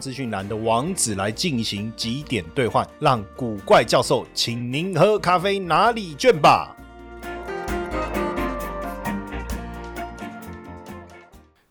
资讯栏的网址来进行几点兑换，让古怪教授请您喝咖啡哪里卷吧。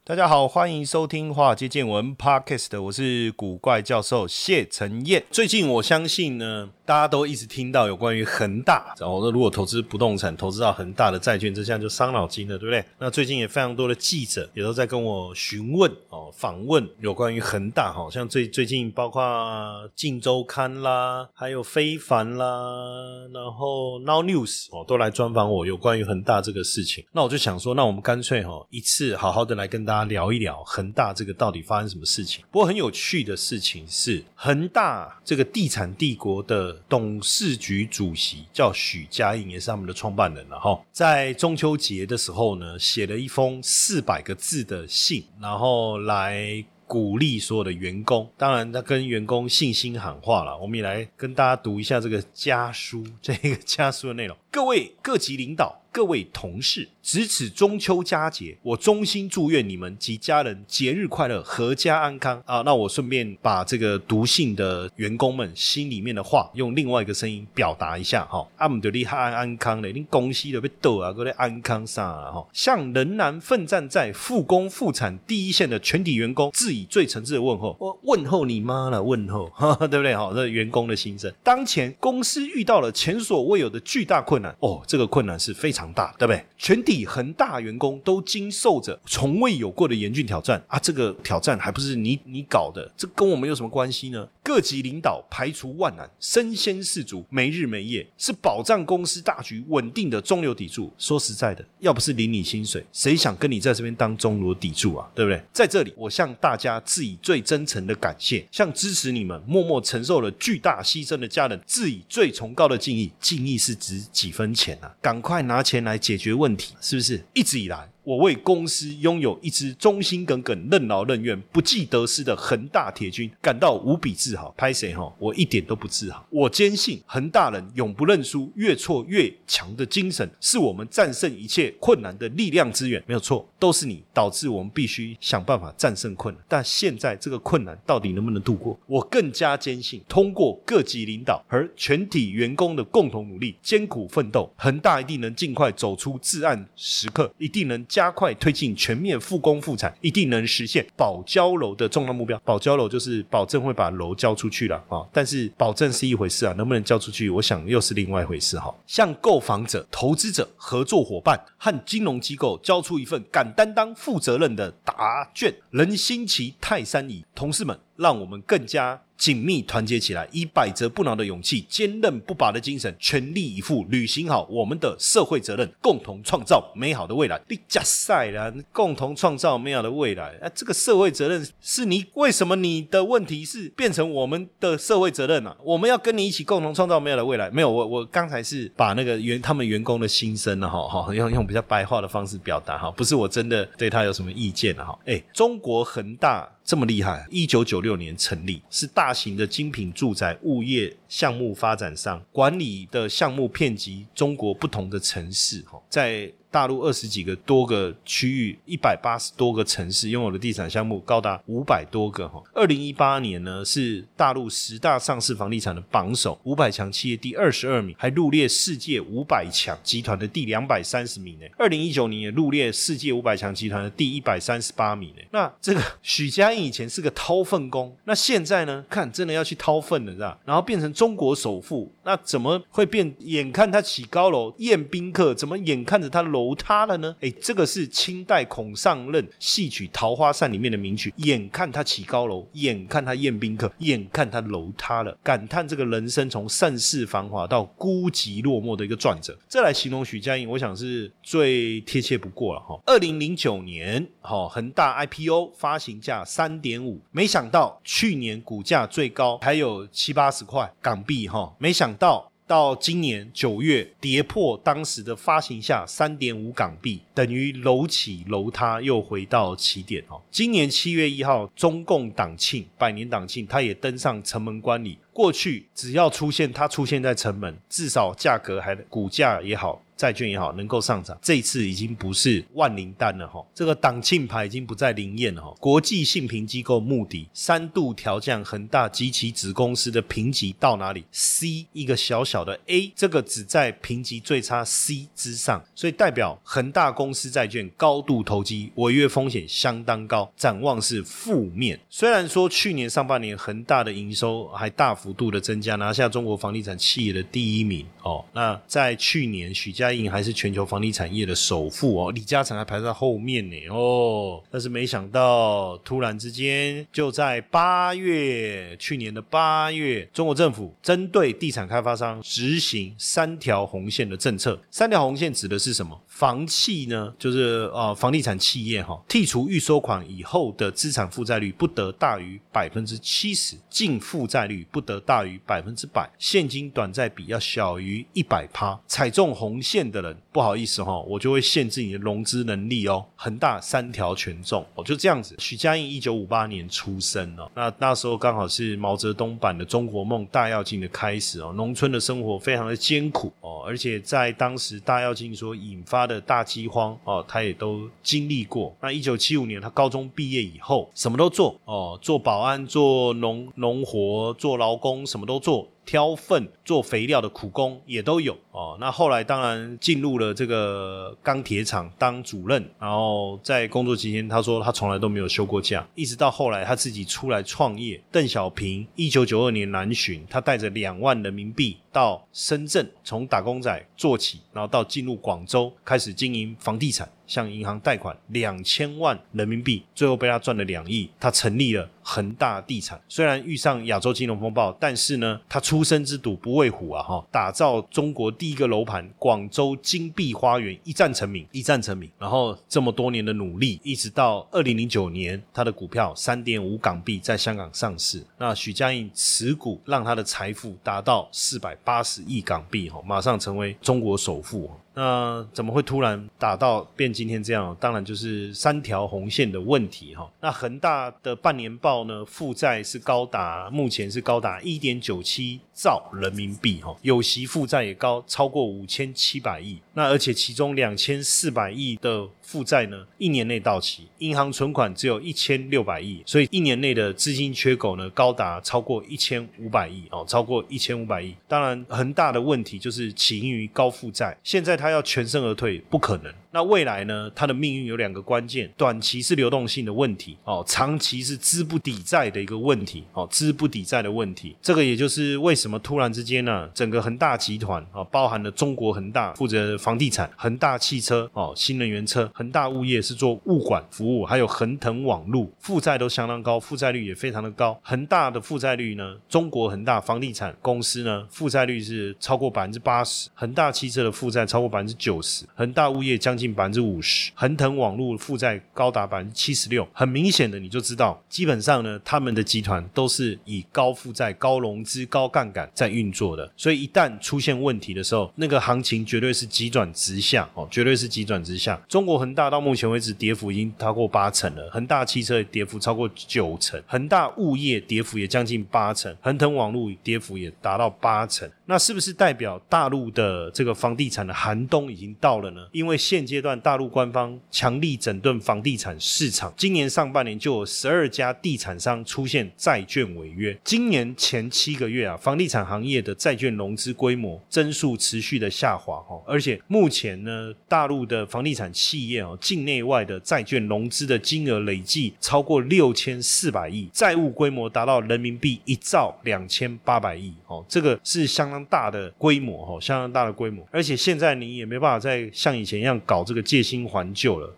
大家好，欢迎收听《华尔街见闻》Podcast，我是古怪教授谢承彦。最近我相信呢，大家都一直听到有关于恒大，然后如果投资不动产，投资到恒大的债券，这下就伤脑筋了，对不对？那最近也非常多的记者也都在跟我询问哦，访问有关于恒大，好像最最近包括《镜周刊》啦，还有非凡啦，然后 Now News 哦，都来专访我有关于恒大这个事情。那我就想说，那我们干脆哈一次好好的来跟大家聊一聊恒大这个到底发生什么事情。不过很有趣的事情是，恒大这个地产帝国的董事局主席叫许家印，也是他们的创办人了哈。在中秋节的时候呢，写了一封四百个字的信，然后来。鼓励所有的员工，当然他跟员工信心喊话了。我们也来跟大家读一下这个家书，这个家书的内容。各位各级领导，各位同事，值此中秋佳节，我衷心祝愿你们及家人节日快乐，阖家安康啊！那我顺便把这个读信的员工们心里面的话，用另外一个声音表达一下哈。阿姆德利哈安安康嘞，你恭喜的被逗啊，各位安康上啊哈！向仍然奋战在复工复产第一线的全体员工致以最诚挚的问候。我问候你妈了，问候，对不对？哈，这员工的心声。当前公司遇到了前所未有的巨大困难。哦，这个困难是非常大，对不对？全体恒大员工都经受着从未有过的严峻挑战啊！这个挑战还不是你你搞的，这跟我们有什么关系呢？各级领导排除万难，身先士卒，没日没夜，是保障公司大局稳定的中流砥柱。说实在的，要不是领你薪水，谁想跟你在这边当中流砥柱啊？对不对？在这里，我向大家致以最真诚的感谢，向支持你们默默承受了巨大牺牲的家人致以最崇高的敬意。敬意是指几分？钱啊，赶快拿钱来解决问题，是不是？一直以来。我为公司拥有一支忠心耿耿、任劳任怨、不计得失的恒大铁军感到无比自豪。拍谁哈？我一点都不自豪。我坚信恒大人永不认输、越挫越强的精神，是我们战胜一切困难的力量之源。没有错，都是你导致我们必须想办法战胜困难。但现在这个困难到底能不能度过？我更加坚信，通过各级领导和全体员工的共同努力、艰苦奋斗，恒大一定能尽快走出至暗时刻，一定能。加快推进全面复工复产，一定能实现保交楼的重要目标。保交楼就是保证会把楼交出去了啊，但是保证是一回事啊，能不能交出去，我想又是另外一回事哈。向购房者、投资者、合作伙伴和金融机构交出一份敢担当、负责任的答卷，人心齐泰山移。同事们，让我们更加。紧密团结起来，以百折不挠的勇气、坚韧不拔的精神，全力以赴履行好我们的社会责任，共同创造美好的未来。你加赛啦，共同创造美好的未来。啊，这个社会责任是你为什么你的问题是变成我们的社会责任啊？我们要跟你一起共同创造美好的未来。没有，我我刚才是把那个员他们员工的心声了，哈哈，用用比较白话的方式表达哈，不是我真的对他有什么意见了哈。哎，中国恒大。这么厉害！一九九六年成立，是大型的精品住宅物业项目发展上，管理的项目遍及中国不同的城市。哈，在大陆二十几个多个区域，一百八十多个城市拥有的地产项目高达五百多个哈。二零一八年呢，是大陆十大上市房地产的榜首，五百强企业第二十二名，还入列世界五百强集团的第两百三十名呢。二零一九年也入列世界五百强集团的第一百三十八名呢。那这个许家印以前是个掏粪工，那现在呢，看真的要去掏粪了是吧？然后变成中国首富，那怎么会变？眼看他起高楼宴宾客，怎么眼看着他楼塌了呢？哎，这个是清代孔尚任戏曲《桃花扇》里面的名曲。眼看他起高楼，眼看他宴宾客，眼看他楼塌了，感叹这个人生从盛世繁华到孤寂落寞的一个转折。这来形容许家印，我想是最贴切不过了哈。二零零九年，哈恒大 IPO 发行价三点五，没想到去年股价最高还有七八十块港币哈，没想到。到今年九月跌破当时的发行价三点五港币，等于楼起楼塌，又回到起点哦。今年七月一号，中共党庆百年党庆，他也登上城门观礼。过去只要出现他出现在城门，至少价格还股价也好。债券也好，能够上涨，这一次已经不是万灵丹了哈，这个党庆牌已经不再灵验了哈。国际信评机构穆迪三度调降恒大及其子公司的评级到哪里？C 一个小小的 A，这个只在评级最差 C 之上，所以代表恒大公司债券高度投机，违约风险相当高，展望是负面。虽然说去年上半年恒大的营收还大幅度的增加，拿下中国房地产企业的第一名哦。那在去年许家。还是全球房地产业的首富哦，李嘉诚还排在后面呢哦。但是没想到，突然之间就在八月，去年的八月，中国政府针对地产开发商执行三条红线的政策。三条红线指的是什么？房企呢，就是呃，房地产企业哈，剔除预收款以后的资产负债率不得大于百分之七十，净负债率不得大于百分之百，现金短债比要小于一百趴，踩中红线。的人不好意思哈，我就会限制你的融资能力哦。恒大三条全中哦，就这样子。许家印一九五八年出生哦，那那时候刚好是毛泽东版的中国梦大跃进的开始哦。农村的生活非常的艰苦哦，而且在当时大跃进所引发的大饥荒哦，他也都经历过。那一九七五年他高中毕业以后，什么都做哦，做保安、做农农活、做劳工，什么都做。挑粪、做肥料的苦工也都有哦。那后来当然进入了这个钢铁厂当主任，然后在工作期间，他说他从来都没有休过假，一直到后来他自己出来创业。邓小平一九九二年南巡，他带着两万人民币到深圳，从打工仔做起，然后到进入广州开始经营房地产。向银行贷款两千万人民币，最后被他赚了两亿。他成立了恒大地产，虽然遇上亚洲金融风暴，但是呢，他出生之赌不畏虎啊！哈，打造中国第一个楼盘广州金碧花园一战成名，一战成名。然后这么多年的努力，一直到二零零九年，他的股票三点五港币在香港上市。那许家印持股让他的财富达到四百八十亿港币，哈，马上成为中国首富。那怎么会突然打到变今天这样？当然就是三条红线的问题哈。那恒大的半年报呢，负债是高达目前是高达一点九七兆人民币哈，有息负债也高超过五千七百亿。那而且其中两千四百亿的负债呢，一年内到期，银行存款只有一千六百亿，所以一年内的资金缺口呢，高达超过一千五百亿哦，超过一千五百亿。当然，恒大的问题就是起因于高负债，现在它。他要全身而退，不可能。那未来呢？它的命运有两个关键：短期是流动性的问题，哦，长期是资不抵债的一个问题，哦，资不抵债的问题。这个也就是为什么突然之间呢，整个恒大集团啊，包含了中国恒大负责房地产，恒大汽车哦，新能源车，恒大物业是做物管服务，还有恒腾网络，负债都相当高，负债率也非常的高。恒大的负债率呢，中国恒大房地产公司呢，负债率是超过百分之八十，恒大汽车的负债超过百分之九十，恒大物业将近。百分之五十，恒腾网络负债高达百分之七十六，很明显的你就知道，基本上呢，他们的集团都是以高负债、高融资、高杠杆在运作的，所以一旦出现问题的时候，那个行情绝对是急转直下哦，绝对是急转直下。中国恒大到目前为止跌幅已经超过八成了，恒大汽车跌幅超过九成，恒大物业跌幅也将近八成，恒腾网络跌幅也达到八成。那是不是代表大陆的这个房地产的寒冬已经到了呢？因为现阶段大陆官方强力整顿房地产市场，今年上半年就有十二家地产商出现债券违约。今年前七个月啊，房地产行业的债券融资规模增速持续的下滑哦，而且目前呢，大陆的房地产企业哦，境内外的债券融资的金额累计超过六千四百亿，债务规模达到人民币一兆两千八百亿哦，这个是相当大的规模哦，相当大的规模，而且现在你也没办法再像以前一样搞这个借新还旧了。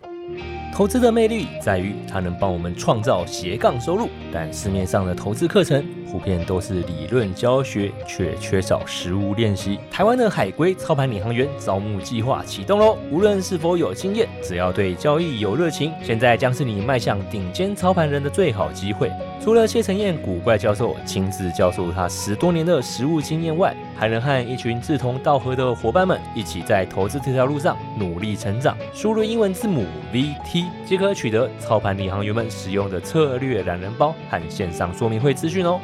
投资的魅力在于它能帮我们创造斜杠收入，但市面上的投资课程普遍都是理论教学，却缺少实物练习。台湾的海归操盘领航员招募计划启动喽！无论是否有经验，只要对交易有热情，现在将是你迈向顶尖操盘人的最好机会。除了谢承彦古怪教授亲自教授他十多年的实务经验外，还能和一群志同道合的伙伴们一起在投资这条路上努力成长。输入英文字母 VT 即可取得操盘领航员们使用的策略懒人包和线上说明会资讯哦。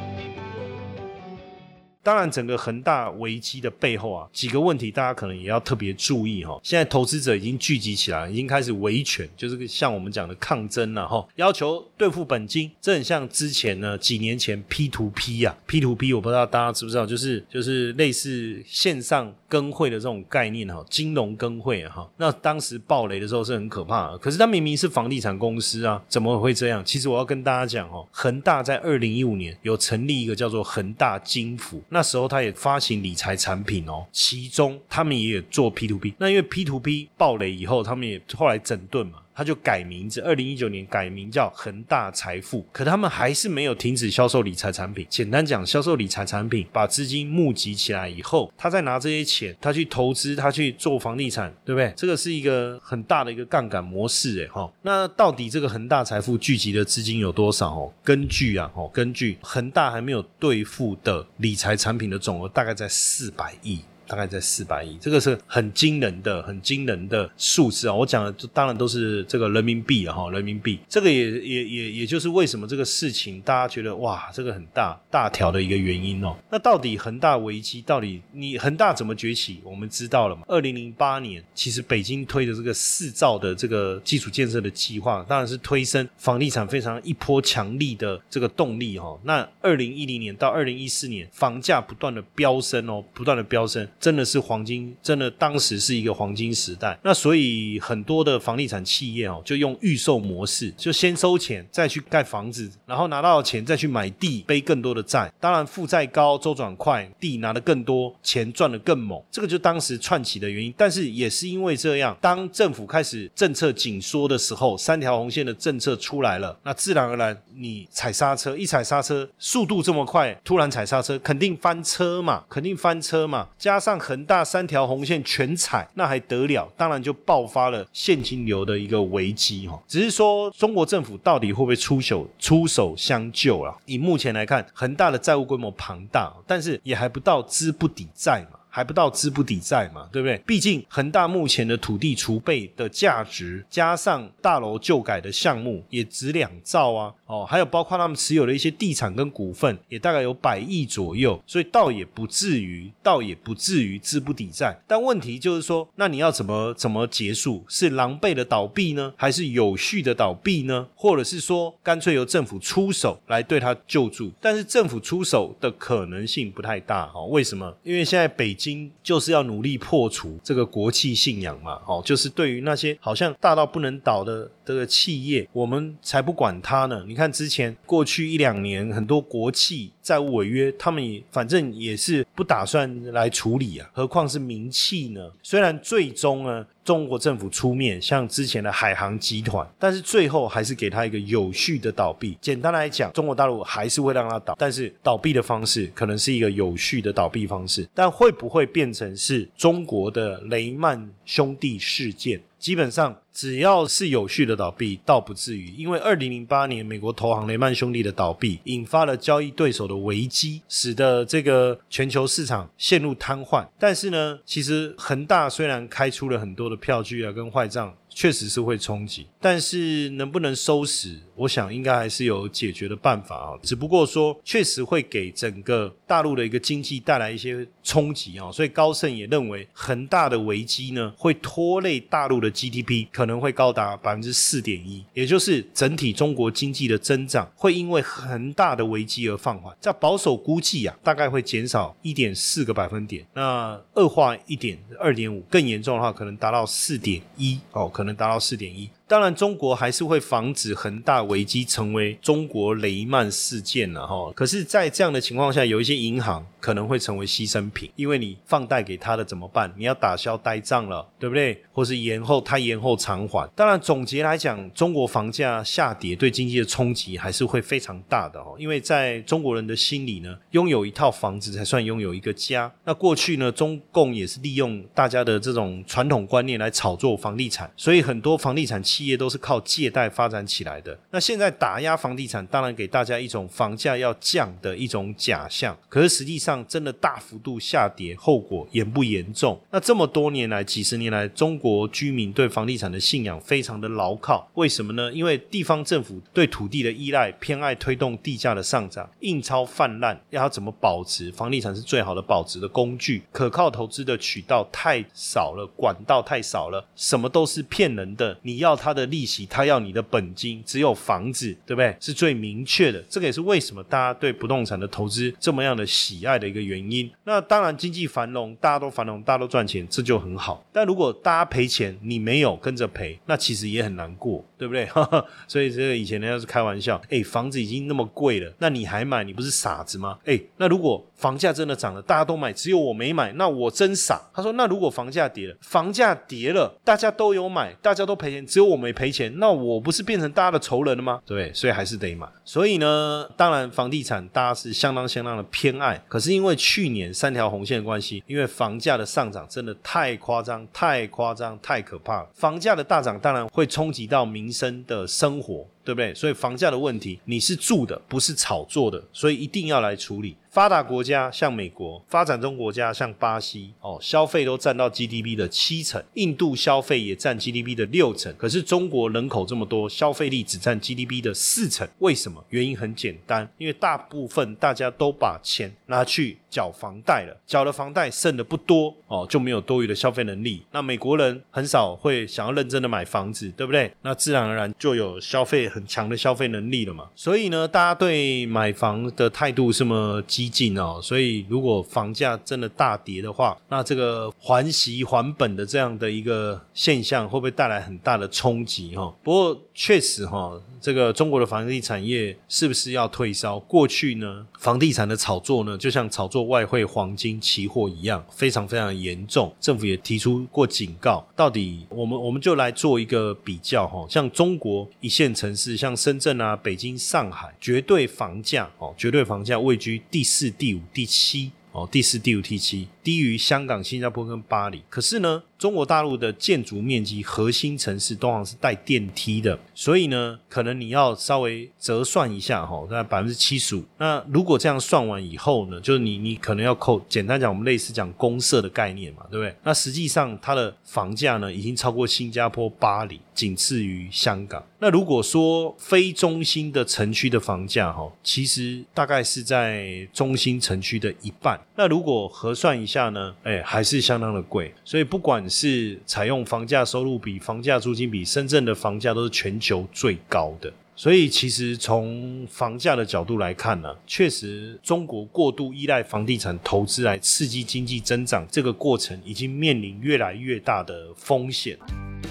当然，整个恒大危机的背后啊，几个问题大家可能也要特别注意哈。现在投资者已经聚集起来，已经开始维权，就是像我们讲的抗争了哈，要求兑付本金。这很像之前呢，几年前 P to P 呀，P to P 我不知道大家知不知道，就是就是类似线上跟会的这种概念哈，金融跟会哈。那当时暴雷的时候是很可怕的，可是它明明是房地产公司啊，怎么会这样？其实我要跟大家讲哦，恒大在二零一五年有成立一个叫做恒大金服。那时候他也发行理财产品哦，其中他们也有做 P to P。那因为 P to P 爆雷以后，他们也后来整顿嘛。他就改名字，二零一九年改名叫恒大财富，可他们还是没有停止销售理财产品。简单讲，销售理财产品，把资金募集起来以后，他再拿这些钱，他去投资，他去做房地产，对不对？这个是一个很大的一个杠杆模式，哎哈。那到底这个恒大财富聚集的资金有多少？哦，根据啊，哦，根据恒大还没有兑付的理财产品的总额，大概在四百亿。大概在四百亿，这个是很惊人的、很惊人的数字啊！我讲的当然都是这个人民币啊，哈，人民币。这个也也也也就是为什么这个事情大家觉得哇，这个很大大条的一个原因哦。那到底恒大危机到底你恒大怎么崛起？我们知道了嘛？二零零八年，其实北京推的这个四兆的这个基础建设的计划，当然是推升房地产非常一波强力的这个动力哈。那二零一零年到二零一四年，房价不断的飙升哦，不断的飙升。真的是黄金，真的当时是一个黄金时代。那所以很多的房地产企业哦，就用预售模式，就先收钱，再去盖房子，然后拿到钱再去买地，背更多的债。当然负债高，周转快，地拿的更多，钱赚的更猛。这个就当时串起的原因。但是也是因为这样，当政府开始政策紧缩的时候，三条红线的政策出来了，那自然而然你踩刹车，一踩刹车，速度这么快，突然踩刹车，肯定翻车嘛，肯定翻车嘛，加。上恒大三条红线全踩，那还得了？当然就爆发了现金流的一个危机哈。只是说中国政府到底会不会出手出手相救啊？以目前来看，恒大的债务规模庞大，但是也还不到资不抵债嘛。还不到资不抵债嘛，对不对？毕竟恒大目前的土地储备的价值，加上大楼旧改的项目，也值两兆啊。哦，还有包括他们持有的一些地产跟股份，也大概有百亿左右，所以倒也不至于，倒也不至于资不抵债。但问题就是说，那你要怎么怎么结束？是狼狈的倒闭呢，还是有序的倒闭呢？或者是说，干脆由政府出手来对他救助？但是政府出手的可能性不太大。哦，为什么？因为现在北京。就是要努力破除这个国企信仰嘛，哦，就是对于那些好像大到不能倒的这个企业，我们才不管它呢。你看之前过去一两年，很多国企债务违约，他们也反正也是不打算来处理啊，何况是民企呢？虽然最终呢。中国政府出面，像之前的海航集团，但是最后还是给他一个有序的倒闭。简单来讲，中国大陆还是会让他倒，但是倒闭的方式可能是一个有序的倒闭方式。但会不会变成是中国的雷曼兄弟事件？基本上只要是有序的倒闭，倒不至于，因为二零零八年美国投行雷曼兄弟的倒闭，引发了交易对手的危机，使得这个全球市场陷入瘫痪。但是呢，其实恒大虽然开出了很多的票据啊，跟坏账。确实是会冲击，但是能不能收拾，我想应该还是有解决的办法啊。只不过说，确实会给整个大陆的一个经济带来一些冲击啊。所以高盛也认为，恒大的危机呢，会拖累大陆的 GDP，可能会高达百分之四点一，也就是整体中国经济的增长会因为恒大的危机而放缓。在保守估计啊，大概会减少一点四个百分点。那恶化一点，二点五，更严重的话，可能达到四点一哦，可能达到四点一。当然，中国还是会防止恒大危机成为中国雷曼事件了哈。可是，在这样的情况下，有一些银行可能会成为牺牲品，因为你放贷给他的怎么办？你要打消呆账了，对不对？或是延后，他延后偿还。当然，总结来讲，中国房价下跌对经济的冲击还是会非常大的哦。因为在中国人的心里呢，拥有一套房子才算拥有一个家。那过去呢，中共也是利用大家的这种传统观念来炒作房地产，所以很多房地产企。企业都是靠借贷发展起来的。那现在打压房地产，当然给大家一种房价要降的一种假象。可是实际上，真的大幅度下跌，后果严不严重？那这么多年来，几十年来，中国居民对房地产的信仰非常的牢靠。为什么呢？因为地方政府对土地的依赖，偏爱推动地价的上涨，印钞泛滥，要怎么保值？房地产是最好的保值的工具。可靠投资的渠道太少了，管道太少了，什么都是骗人的。你要。他的利息，他要你的本金，只有房子，对不对？是最明确的。这个也是为什么大家对不动产的投资这么样的喜爱的一个原因。那当然，经济繁荣，大家都繁荣，大家都赚钱，这就很好。但如果大家赔钱，你没有跟着赔，那其实也很难过，对不对？所以这个以前人家是开玩笑，哎，房子已经那么贵了，那你还买，你不是傻子吗？哎，那如果房价真的涨了，大家都买，只有我没买，那我真傻。他说，那如果房价跌了，房价跌了，大家都有买，大家都赔钱，只有我。我没赔钱，那我不是变成大家的仇人了吗？对，所以还是得买。所以呢，当然房地产大家是相当相当的偏爱。可是因为去年三条红线的关系，因为房价的上涨真的太夸张、太夸张、太可怕了。房价的大涨当然会冲击到民生的生活，对不对？所以房价的问题，你是住的，不是炒作的，所以一定要来处理。发达国家像美国，发展中国家像巴西，哦，消费都占到 GDP 的七成，印度消费也占 GDP 的六成，可是中国人口这么多，消费力只占 GDP 的四成，为什么？原因很简单，因为大部分大家都把钱拿去缴房贷了，缴了房贷剩的不多，哦，就没有多余的消费能力。那美国人很少会想要认真的买房子，对不对？那自然而然就有消费很强的消费能力了嘛。所以呢，大家对买房的态度这么激？激进哦，所以如果房价真的大跌的话，那这个还息还本的这样的一个现象会不会带来很大的冲击哈？不过确实哈，这个中国的房地产业是不是要退烧？过去呢，房地产的炒作呢，就像炒作外汇、黄金、期货一样，非常非常严重。政府也提出过警告。到底我们我们就来做一个比较哈，像中国一线城市，像深圳啊、北京、上海，绝对房价哦，绝对房价位居第。四、第五、第七哦，第四、第五、第七低于香港、新加坡跟巴黎，可是呢？中国大陆的建筑面积，核心城市通常是带电梯的，所以呢，可能你要稍微折算一下哈，大概百分之七十五。那如果这样算完以后呢，就是你你可能要扣，简单讲，我们类似讲公社的概念嘛，对不对？那实际上它的房价呢，已经超过新加坡、巴黎，仅次于香港。那如果说非中心的城区的房价哈，其实大概是在中心城区的一半。那如果核算一下价呢，哎，还是相当的贵。所以不管是采用房价收入比、房价租金比，深圳的房价都是全球最高的。所以，其实从房价的角度来看呢，确实中国过度依赖房地产投资来刺激经济增长，这个过程已经面临越来越大的风险。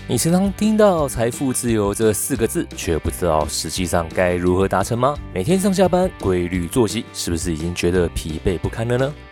你时常听到“财富自由”这四个字，却不知道实际上该如何达成吗？每天上下班规律作息，是不是已经觉得疲惫不堪了呢？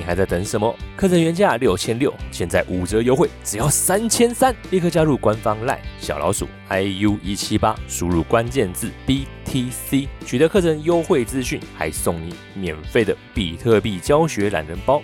你还在等什么？课程原价六千六，现在五折优惠，只要三千三！立刻加入官方 LINE 小老鼠 iu 一七八，输入关键字 BTC，取得课程优惠资讯，还送你免费的比特币教学懒人包。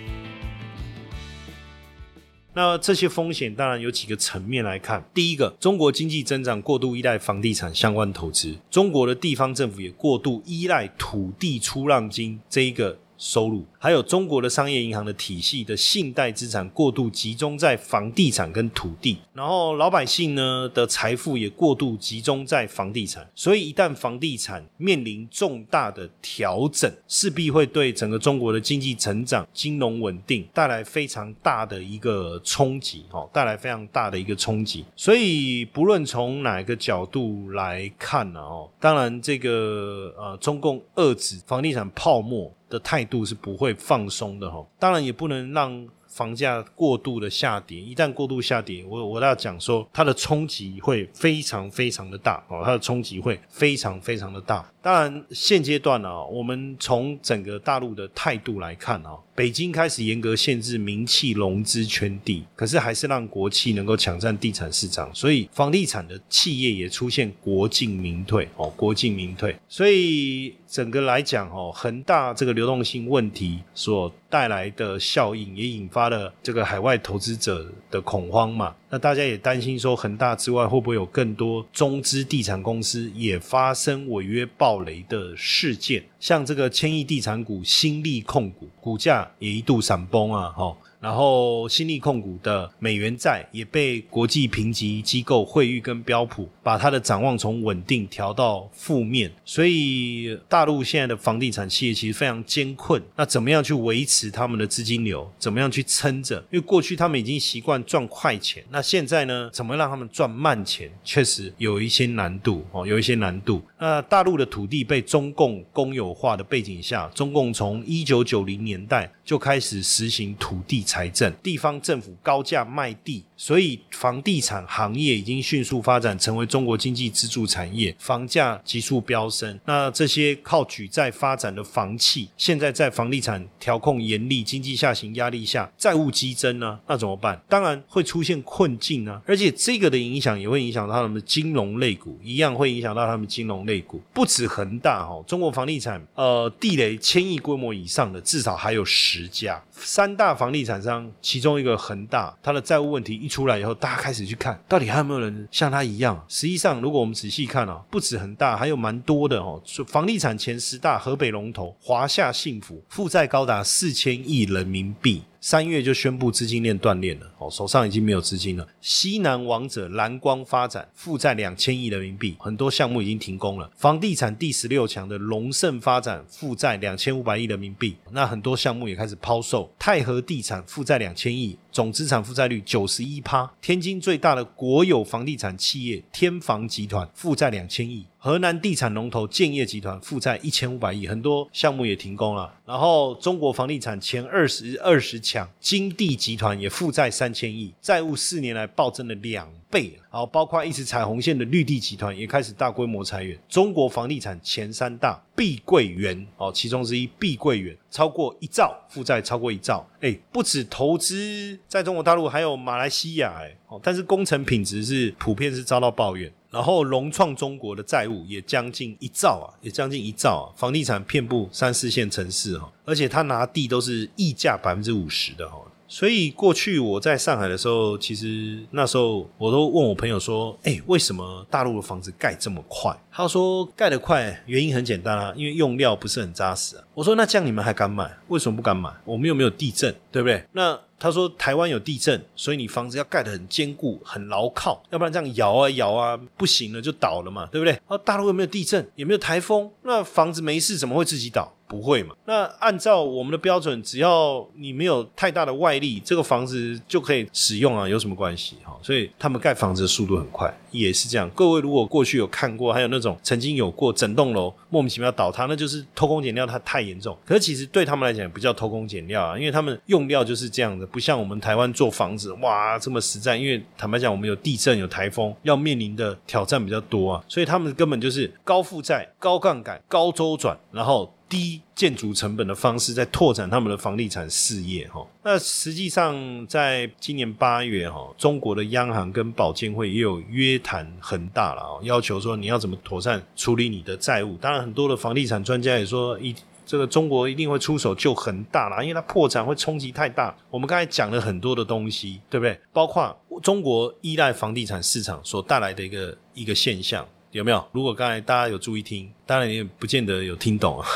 那这些风险当然有几个层面来看。第一个，中国经济增长过度依赖房地产相关投资，中国的地方政府也过度依赖土地出让金这一个。收入，还有中国的商业银行的体系的信贷资产过度集中在房地产跟土地，然后老百姓呢的财富也过度集中在房地产，所以一旦房地产面临重大的调整，势必会对整个中国的经济成长、金融稳定带来非常大的一个冲击，哦，带来非常大的一个冲击。所以不论从哪个角度来看呢，哦，当然这个呃，中共遏制房地产泡沫。的态度是不会放松的哈，当然也不能让房价过度的下跌。一旦过度下跌，我我要讲说，它的冲击会非常非常的大哦，它的冲击会非常非常的大。当然，现阶段呢，我们从整个大陆的态度来看啊。北京开始严格限制名气融资圈地，可是还是让国企能够抢占地产市场，所以房地产的企业也出现国进民退哦，国进民退。所以整个来讲哦，恒大这个流动性问题所带来的效应，也引发了这个海外投资者的恐慌嘛。那大家也担心说，恒大之外会不会有更多中资地产公司也发生违约暴雷的事件？像这个千亿地产股新力控股，股价也一度闪崩啊！哈。然后，新力控股的美元债也被国际评级机构惠誉跟标普把它的展望从稳定调到负面，所以大陆现在的房地产企业其实非常艰困。那怎么样去维持他们的资金流？怎么样去撑着？因为过去他们已经习惯赚快钱，那现在呢？怎么让他们赚慢钱？确实有一些难度哦，有一些难度。那大陆的土地被中共公有化的背景下，中共从一九九零年代就开始实行土地产。财政地方政府高价卖地。所以房地产行业已经迅速发展，成为中国经济支柱产业，房价急速飙升。那这些靠举债发展的房企，现在在房地产调控严厉、经济下行压力下，债务激增呢？那怎么办？当然会出现困境啊！而且这个的影响也会影响到他们的金融类股，一样会影响到他们金融类股。不止恒大哈，中国房地产呃地雷千亿规模以上的至少还有十家，三大房地产商其中一个恒大，他的债务问题一。出来以后，大家开始去看，到底还有没有人像他一样？实际上，如果我们仔细看啊，不止恒大，还有蛮多的哦。房地产前十大，河北龙头华夏幸福负债高达四千亿人民币。三月就宣布资金链断裂了，哦，手上已经没有资金了。西南王者蓝光发展负债两千亿人民币，很多项目已经停工了。房地产第十六强的龙盛发展负债两千五百亿人民币，那很多项目也开始抛售。泰和地产负债两千亿，总资产负债率九十一趴。天津最大的国有房地产企业天房集团负债两千亿。河南地产龙头建业集团负债一千五百亿，很多项目也停工了。然后中国房地产前二十二十强，金地集团也负债三千亿，债务四年来暴增了两倍。然后包括一直踩红线的绿地集团也开始大规模裁员。中国房地产前三大碧桂园哦，其中之一碧桂园超过一兆负债，超过一兆。哎，不止投资在中国大陆，还有马来西亚哎哦，但是工程品质是普遍是遭到抱怨。然后，融创中国的债务也将近一兆啊，也将近一兆啊。房地产遍布三四线城市哈，而且他拿地都是溢价百分之五十的哈。所以过去我在上海的时候，其实那时候我都问我朋友说：“哎，为什么大陆的房子盖这么快？”他说：“盖得快，原因很简单啊，因为用料不是很扎实啊。”我说：“那这样你们还敢买？为什么不敢买？我们又没有地震，对不对？”那他说：“台湾有地震，所以你房子要盖得很坚固、很牢靠，要不然这样摇啊摇啊，不行了就倒了嘛，对不对？”啊，大陆有没有地震？有没有台风？那房子没事怎么会自己倒？不会嘛？那按照我们的标准，只要你没有太大的外力，这个房子就可以使用啊，有什么关系？哈，所以他们盖房子的速度很快，也是这样。各位如果过去有看过，还有那种曾经有过整栋楼莫名其妙倒塌，那就是偷工减料，它太严重。可是其实对他们来讲不叫偷工减料啊，因为他们用料就是这样的，不像我们台湾做房子哇这么实在。因为坦白讲，我们有地震、有台风，要面临的挑战比较多啊，所以他们根本就是高负债、高杠杆、高周转，然后。低建筑成本的方式在拓展他们的房地产事业哈。那实际上在今年八月哈，中国的央行跟保监会也有约谈恒大了啊，要求说你要怎么妥善处理你的债务。当然，很多的房地产专家也说一。这个中国一定会出手救恒大啦，因为它破产会冲击太大。我们刚才讲了很多的东西，对不对？包括中国依赖房地产市场所带来的一个一个现象，有没有？如果刚才大家有注意听。当然，你也不见得有听懂啊，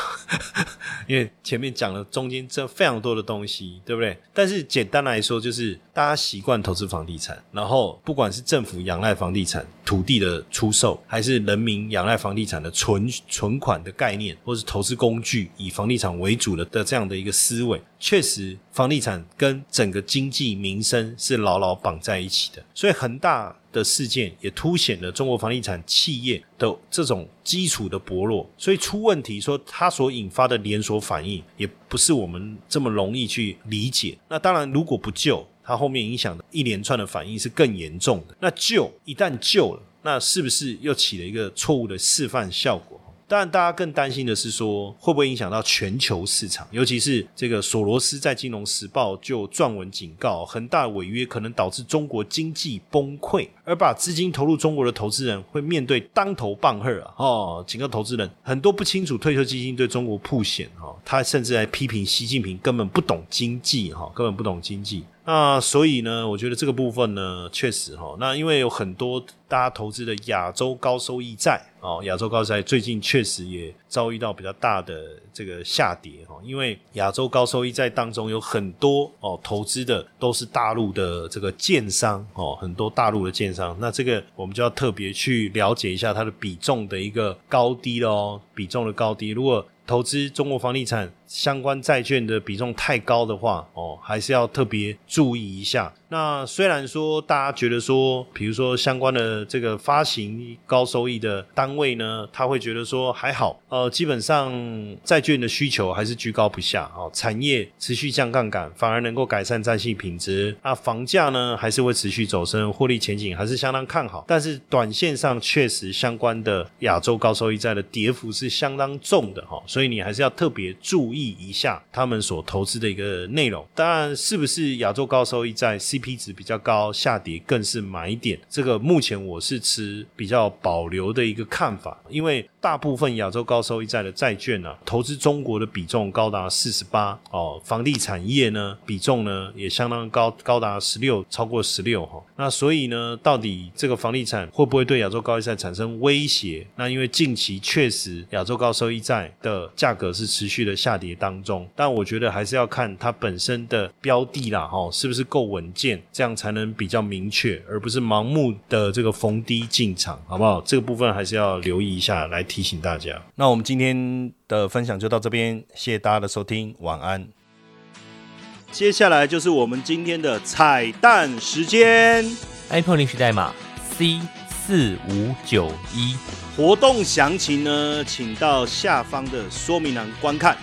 因为前面讲了中间这非常多的东西，对不对？但是简单来说，就是大家习惯投资房地产，然后不管是政府仰赖房地产土地的出售，还是人民仰赖房地产的存存款的概念，或是投资工具以房地产为主的的这样的一个思维，确实房地产跟整个经济民生是牢牢绑在一起的。所以恒大的事件也凸显了中国房地产企业的这种基础的薄。薄弱，所以出问题，说它所引发的连锁反应，也不是我们这么容易去理解。那当然，如果不救，它后面影响的一连串的反应是更严重的。那救一旦救了，那是不是又起了一个错误的示范效果？当然，大家更担心的是说，会不会影响到全球市场？尤其是这个索罗斯在《金融时报》就撰文警告，恒大违约可能导致中国经济崩溃，而把资金投入中国的投资人会面对当头棒喝啊！哦，警告投资人，很多不清楚退休基金对中国铺险哈，他甚至还批评习近平根本不懂经济哈，根本不懂经济。那所以呢，我觉得这个部分呢，确实哈，那因为有很多大家投资的亚洲高收益债哦，亚洲高收益债最近确实也遭遇到比较大的这个下跌哈，因为亚洲高收益债当中有很多哦，投资的都是大陆的这个建商哦，很多大陆的建商，那这个我们就要特别去了解一下它的比重的一个高低喽，比重的高低，如果。投资中国房地产相关债券的比重太高的话，哦，还是要特别注意一下。那虽然说大家觉得说，比如说相关的这个发行高收益的单位呢，他会觉得说还好，呃，基本上债券的需求还是居高不下哦，产业持续降杠杆，反而能够改善债性品质。那房价呢，还是会持续走升，获利前景还是相当看好。但是短线上确实相关的亚洲高收益债的跌幅是相当重的哈。所以你还是要特别注意一下他们所投资的一个内容。当然，是不是亚洲高收益在 CP 值比较高，下跌更是买点？这个目前我是持比较保留的一个看法，因为大部分亚洲高收益债的债券呢，投资中国的比重高达四十八哦，房地产业呢比重呢也相当高，高达十六，超过十六哈。那所以呢，到底这个房地产会不会对亚洲高收益债产生威胁？那因为近期确实亚洲高收益债的价格是持续的下跌当中，但我觉得还是要看它本身的标的啦，哈，是不是够稳健，这样才能比较明确，而不是盲目的这个逢低进场，好不好？这个部分还是要留意一下，来提醒大家。那我们今天的分享就到这边，谢谢大家的收听，晚安。接下来就是我们今天的彩蛋时间，iPhone 领取代码 C 四五九一。活动详情呢，请到下方的说明栏观看。